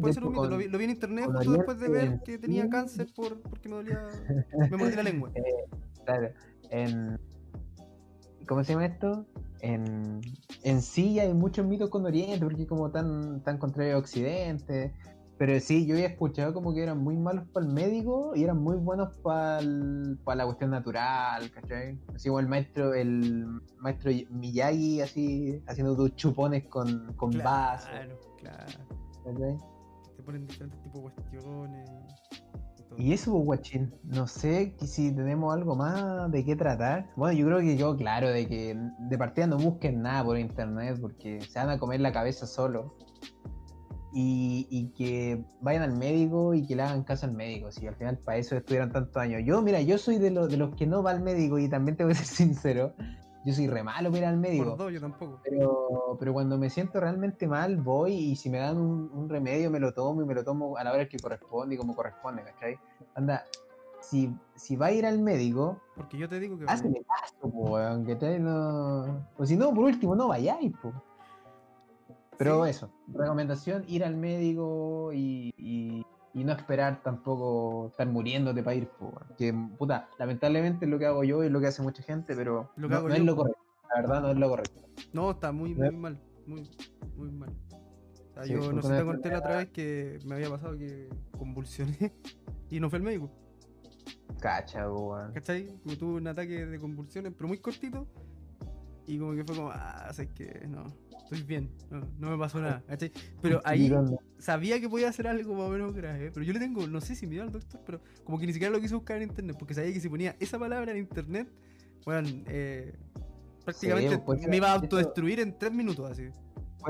puede, ser un mito. con- Lo vi, lo vi en internet justo después de ver que tenía cáncer por, porque me dolía. Me mordí la lengua. Claro, en. ¿Cómo se llama esto? En, en sí hay muchos mitos con Oriente, porque como tan, tan contrario a Occidente. Pero sí, yo había escuchado como que eran muy malos para el médico y eran muy buenos para la cuestión natural, ¿cachai? Así como el maestro, el maestro Miyagi, así, haciendo tus chupones con, con Claro, claro. ¿cachai? Te ponen diferentes tipos de cuestiones. Y eso, pues, guachín, no sé si tenemos algo más de qué tratar. Bueno, yo creo que yo, claro, de que de partida no busquen nada por internet porque se van a comer la cabeza solo. Y, y que vayan al médico y que le hagan caso al médico. Si al final para eso estuvieran tantos años. Yo, mira, yo soy de, los de los que no va al médico y también tengo que ser sincero. Yo soy re malo para ir al médico. Por dos, yo tampoco. Pero, pero cuando me siento realmente mal, voy y si me dan un, un remedio, me lo tomo y me lo tomo a la hora que corresponde y como corresponde, ¿cachai? Anda, si, si va a ir al médico, Porque yo te digo que. hazle caso, po, weón, ¿cachai? No... O si no, por último, no vayáis, po. Pero Sí. eso, recomendación, ir al médico y, y, y no esperar tampoco estar muriéndote para ir, po. Que, puta, lamentablemente es lo que hago yo y es lo que hace mucha gente, pero Lo no, es lo correcto. La verdad, no es lo correcto. No, está muy, Ya. muy mal. Muy, muy mal. O sea, Sí, yo no sé te conté la otra vez que me había pasado que convulsioné y no fue el médico. Cacha, weón. ¿Cachai? Como tuve un ataque de convulsiones, pero muy cortito. Y como que fue como, ah, sabes que no, estoy bien, no, no me pasó nada, ¿cachai? Pero ahí. Sabía que podía hacer algo más o menos grave, pero yo le tengo, no sé si miedo al doctor, pero como que ni siquiera lo quise buscar en internet, porque sabía que si ponía esa palabra en internet, bueno, eh, prácticamente pues, me iba a autodestruir en tres minutos así.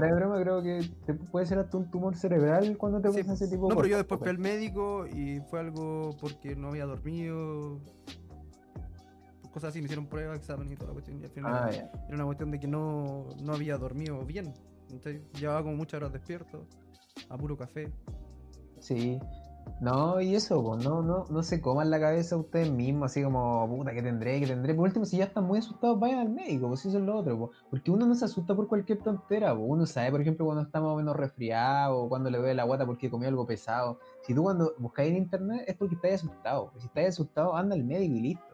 De broma, creo que te puede ser hasta un tumor cerebral cuando te Sí, pasa ese tipo de No, pero yo después fui al médico y fue algo porque no había dormido. Cosas así, me hicieron pruebas, exámenes y toda la cuestión. Y al final Ah, era, era una cuestión de que no, no había dormido bien. Entonces, llevaba como muchas horas despierto, a puro café. Sí. No, y eso, pues, no, no, no se coman la cabeza ustedes mismos, así como, puta, ¿qué tendré? ¿Qué tendré? Por último, si ya están muy asustados, vayan al médico, pues eso es lo otro, pues. Porque uno no se asusta por cualquier tontera, pues. Uno sabe, por ejemplo, cuando está más o menos resfriado, o cuando le duele la guata porque comió algo pesado. Si tú cuando buscáis en internet es porque estás asustado. Si estás asustado, anda al médico y listo.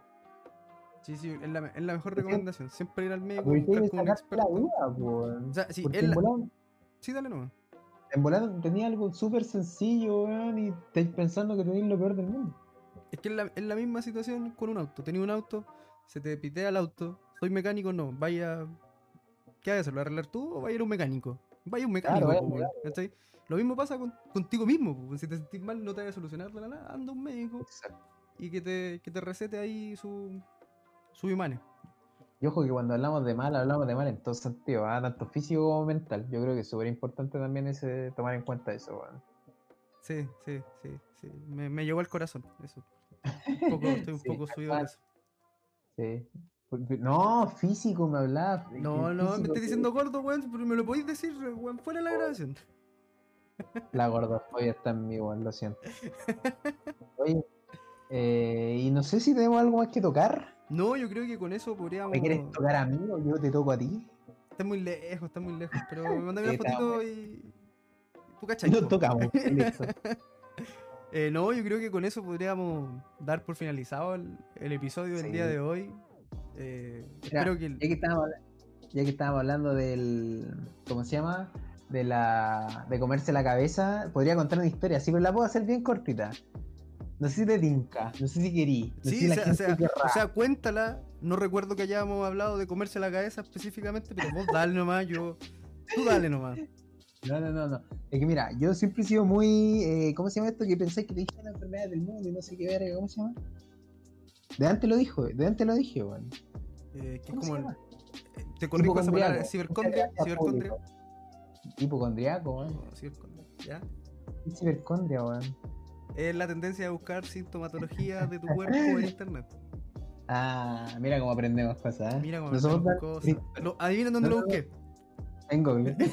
Sí, sí, es la, es la mejor recomendación. Siempre ir al médico, tienes con un que la experto. duda, pues. O sea, la- sí, dale nomás. En volada tenía algo súper sencillo, weón, y estáis pensando que tenéis lo peor del mundo. Es que es la, es la misma situación con un auto. Tenía un auto, se te pitea el auto, soy mecánico, no, vaya. ¿Qué que hacerlo? ¿Arreglar tú o vaya a ir a un mecánico? Vaya un mecánico, po, weón, ¿cachai? Lo mismo pasa con- contigo mismo, po, si te sentís mal no te vaya a solucionar nada, anda un médico Exacto. y que te, que te recete ahí su, su imanes. Y ojo que cuando hablamos de mal, hablamos de mal en todos sentidos, ¿ah? tanto físico como mental. Yo creo que es súper importante también ese, tomar en cuenta eso, weón. Sí, sí, sí, sí. Me, me llegó al corazón, eso. Un poco, estoy un Sí, poco subido de cual. eso. Sí. Porque- No, físico me hablaba. No, no, me físico que- diciendo gordo, weón, pero me lo podéis decir, weón, fuera de la grabación. La gordofobia está en mí, weón, lo siento. Oye, eh, y no sé si tenemos algo más que tocar. No, yo creo que con eso podríamos. ¿Me quieres tocar a mí o yo te toco a ti? Está muy lejos, está muy lejos, pero mándame Sí, una fotito y. Tú cachai. Nos tocamos. listo. Eh, no, yo creo que con eso podríamos dar por finalizado el, el episodio del día de hoy. Eh, Mira, espero que. el- Ya que estábamos, ya que estábamos hablando del. ¿Cómo se llama? De la. de comerse la cabeza, podría contar una historia, sí, pero la puedo hacer bien cortita. No sé si te tinca, no sé si querí. No sé Sí, si o la sea, o sea, querrá. o sea, cuéntala. No recuerdo que hayamos hablado de comerse la cabeza específicamente, pero vos dale nomás, yo. Tú dale nomás. No, no, no, no. Es que mira, yo siempre he sido muy. eh, ¿Cómo se llama esto? Que pensáis que te dije la enfermedad del mundo y no sé qué verga, ¿cómo se llama? De antes lo dijo, de antes lo dije, weón. Eh, que es ¿Cómo se como. el- eh, te corrijo esa palabra, cibercondria, cibercondria. Hipocondriaco, weón. No, cibercondria, ¿ya? ¿Qué es cibercondria, weón? Es la tendencia a buscar sintomatología de tu cuerpo en internet. Ah, mira cómo aprendemos cosas, ¿eh? Mira cómo No aprendemos cosas. Lo- adivinen dónde No, lo busqué. En Google.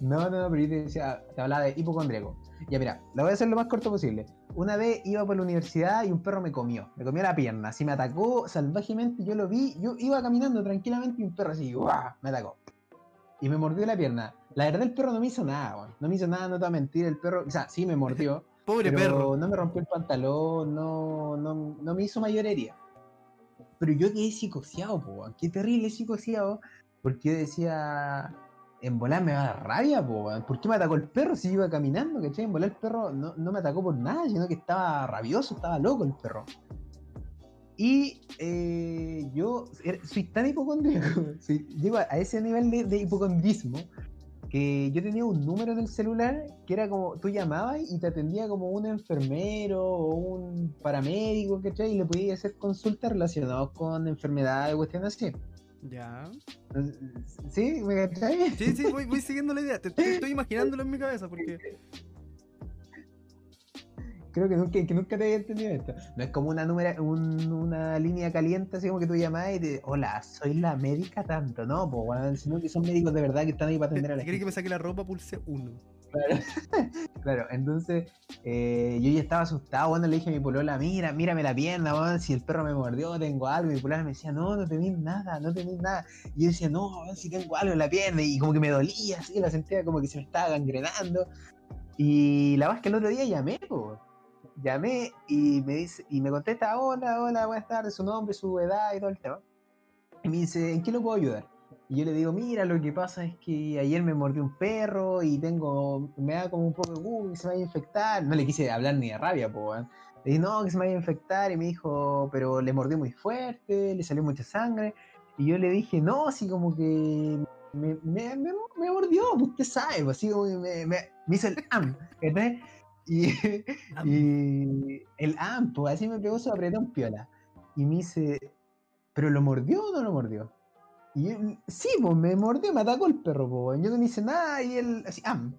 No, no, no, pero yo te decía, te hablaba de hipocondriaco. Ya mira, lo voy a hacer lo más corto posible. Una vez iba por la universidad y un perro me comió, me comió la pierna, así me atacó salvajemente, yo lo vi, yo iba caminando tranquilamente y un perro así, ¡guau! me atacó. Y me mordió la pierna. La verdad el perro no me hizo nada, weón. No me hizo nada, no te voy a mentir, el perro, o sea, sí me mordió, Pobre pero perro. no me rompió el pantalón, no, no, no me hizo mayor herida. Pero yo quedé psicoseado, po, weón. qué terrible psicoseado, porque yo decía, en volar me va a dar rabia, po, weón. ¿por qué me atacó el perro si yo iba caminando? ¿cachai? En volar el perro no, no me atacó por nada, sino que estaba rabioso, estaba loco el perro. Y eh, yo er- soy tan hipocondríaco, soy- llego a, a ese nivel de, de hipocondrismo que yo tenía un número en el celular que era como, tú llamabas y te atendía como un enfermero o un paramédico, ¿cachai? Y le podías hacer consultas relacionadas con enfermedades, cuestiones así. Ya. ¿Sí? ¿Me cachai? Sí, sí, voy, voy siguiendo la idea. Te, te estoy imaginándolo en mi cabeza porque. Creo que nunca, que nunca te había entendido esto. No es como una, número, un- una línea caliente, así como que tú llamabas y te hola, soy la médica tanto, no, pues, weón, sino que son médicos de verdad que están ahí para atender a la quieres que gente. me saque la ropa, pulse 1. Claro, claro, entonces eh, yo ya estaba asustado, bueno, le dije a mi polola, mira, mírame la pierna, weón, si el perro me mordió, tengo algo, y mi polola me decía, no, no tenés nada, no tenés nada, y yo decía, no, weón, si tengo algo en la pierna, y como que me dolía, así, la sentía como que se me estaba gangrenando, y la verdad es que el otro día llamé, po, llamé, y me dice, y me contesta, hola, hola, buenas tardes, su nombre, su edad y todo el tema, y me dice, ¿en qué lo puedo ayudar? Y yo le digo, mira, lo que pasa es que ayer me mordió un perro y tengo, me da como un poco de uh, que se me vaya a infectar. No le quise hablar ni de rabia, po. Le dije, no, que se me vaya a infectar. Y me dijo, pero le mordió muy fuerte, le salió mucha sangre. Y yo le dije, no, así como que me, me, me, me mordió, usted sabe, pues, así como que me, me, hizo el am, ¿entendés? Y, y el am, pues así me pegó su apretón piola. Y me dice, ¿pero lo mordió o no lo mordió? Y yo, sí, pues me mordió, me atacó el perro, pues. Yo no hice nada y él así, am.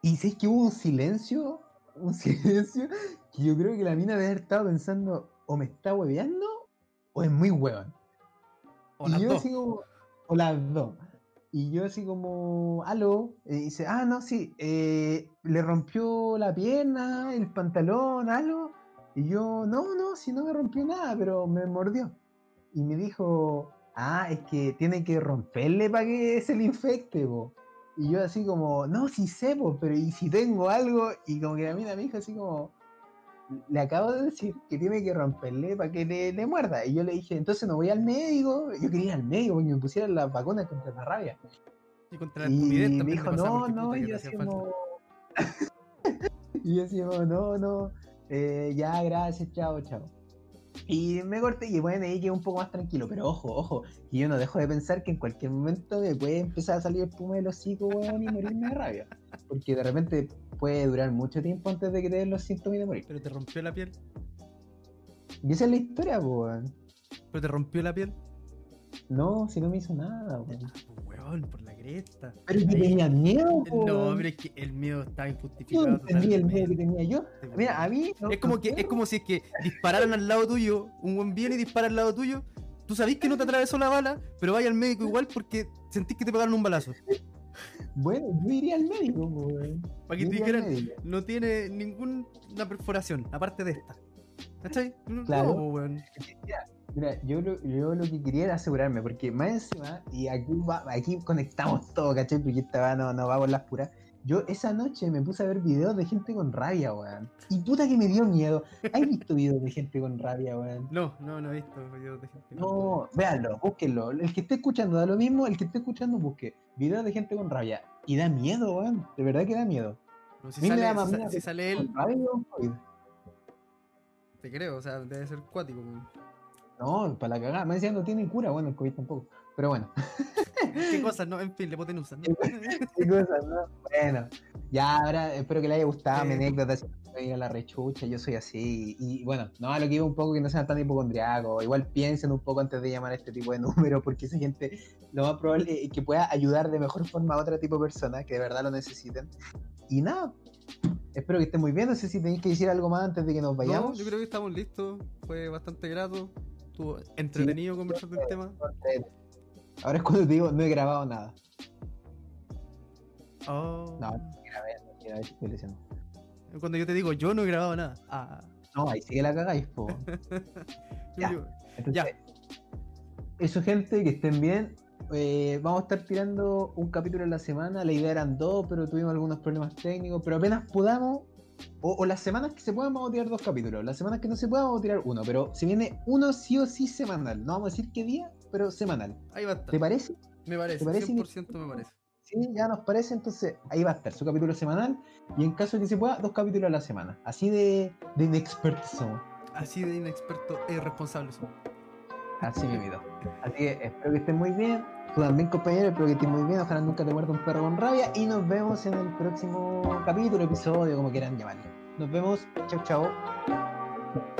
Y sé que hubo un silencio, un silencio, que yo creo que la mina debe haber estado pensando, o me está hueveando, o es muy huevón. O y las yo dos. como, o las dos. Y yo así como, aló, y dice, ah, no, sí, eh, le rompió la pierna, el pantalón, algo. Y yo, no, no, si no me rompió nada, pero me mordió. Y me dijo, ah, es que tiene que romperle para que se le infecte, po. Y yo así como, no, sí sé, po, pero ¿y si tengo algo? Y como que la mina me dijo así como, le acabo de decir que tiene que romperle para que le, le muerda. Y yo le dije, entonces no voy al médico. Yo quería ir al médico porque me pusieran las vacunas contra la rabia. Y contra la Y me dijo, no, no, y yo como... y yo no, no, eh, ya, gracias, chao, chao. Y me corté y bueno, ahí quedé un poco más tranquilo. Pero ojo, ojo, y yo no dejo de pensar que en cualquier momento me puede empezar a salir el puma del hocico, weón, y morirme de rabia. Porque de repente puede durar mucho tiempo antes de que te den los síntomas de morir. Pero te rompió la piel. Y esa es la historia, weón. Pero te rompió la piel. No, si no me hizo nada, weón. Weón, por la cresta. Pero que tenía miedo, No, pero es que el miedo está Yo injustificado. no entendí el miedo que tenía yo. Mira, a mí. no- Es como no que es como si es que dispararan al lado tuyo, un buen viene y dispara al lado tuyo. Tú sabís que no te atravesó la bala, pero vaya al médico igual porque sentís que te pegaron un balazo. Bueno, yo iría al médico, weón. Para que Yo te dijeran, no tiene ninguna perforación, aparte de esta. ¿Cachai? Claro. weón. Mira, yo lo, yo lo que quería era asegurarme, porque más encima, y aquí, va- aquí conectamos todo, ¿cachai? Porque esta va, no, no va por las puras. Yo esa noche me puse a ver videos de gente con rabia, weón. Y puta que me dio miedo. ¿Has visto videos de gente con rabia, weón? No, no, no he visto videos de gente. con No, véanlo, búsquenlo. El que esté escuchando da lo mismo, el que esté escuchando busque videos de gente con rabia. Y da miedo, weón. De verdad que da miedo. No, si, sale, si si que- sale él, rabia COVID. te creo, o sea, debe ser cuático. weón. No, para la cagada. Me decían no tienen cura, bueno, el COVID tampoco. Pero bueno. ¿Qué cosas, no? En fin, le hipotenusa, ¿no? Qué cosas, ¿no? Bueno, ya ahora espero que le haya gustado mi anécdota. no me diga la rechucha, yo soy así. Y, y bueno, no, a lo que iba un poco que no sean tan hipocondriacos. Igual piensen un poco antes de llamar a este tipo de números, porque esa gente lo más probable es que pueda ayudar de mejor forma a otro tipo de personas que de verdad lo necesiten. Y nada, espero que estén muy bien. No sé si tenéis que decir algo más antes de que nos No, vayamos. yo creo que estamos listos. Fue bastante grato. Estuvo entretenido conversar del tema. Ahora es cuando te digo, no he grabado nada. Oh. No, grabé, no grabé, estoy lesionado. Cuando yo te digo, yo no he grabado nada. Ah. No, ahí sí que la cagáis, po. Ya. Entonces, Ya. Eso, gente, que estén bien. Eh, vamos a estar tirando un capítulo en la semana. La idea eran dos, pero tuvimos algunos problemas técnicos. Pero apenas podamos, o, o las semanas que se puedan, vamos a tirar dos capítulos. Las semanas que no se puedan, vamos a tirar uno. Pero si viene uno sí o sí semanal. No vamos a decir qué día, pero semanal. Ahí va a estar. ¿Te parece? Me parece, ¿Te parece que- 100% me parece. Sí, ya nos parece. Entonces ahí va a estar su capítulo semanal. Y en caso de que se pueda, dos capítulos a la semana. Así de, de inexpertos somos. Así de inexperto e irresponsable somos. Así me Así que espero que estén muy bien. Tú también, compañero, espero que estén muy bien. Ojalá nunca te muerda un perro con rabia. Y nos vemos en el próximo capítulo, episodio, como quieran llamarlo. Nos vemos. Chao, chao.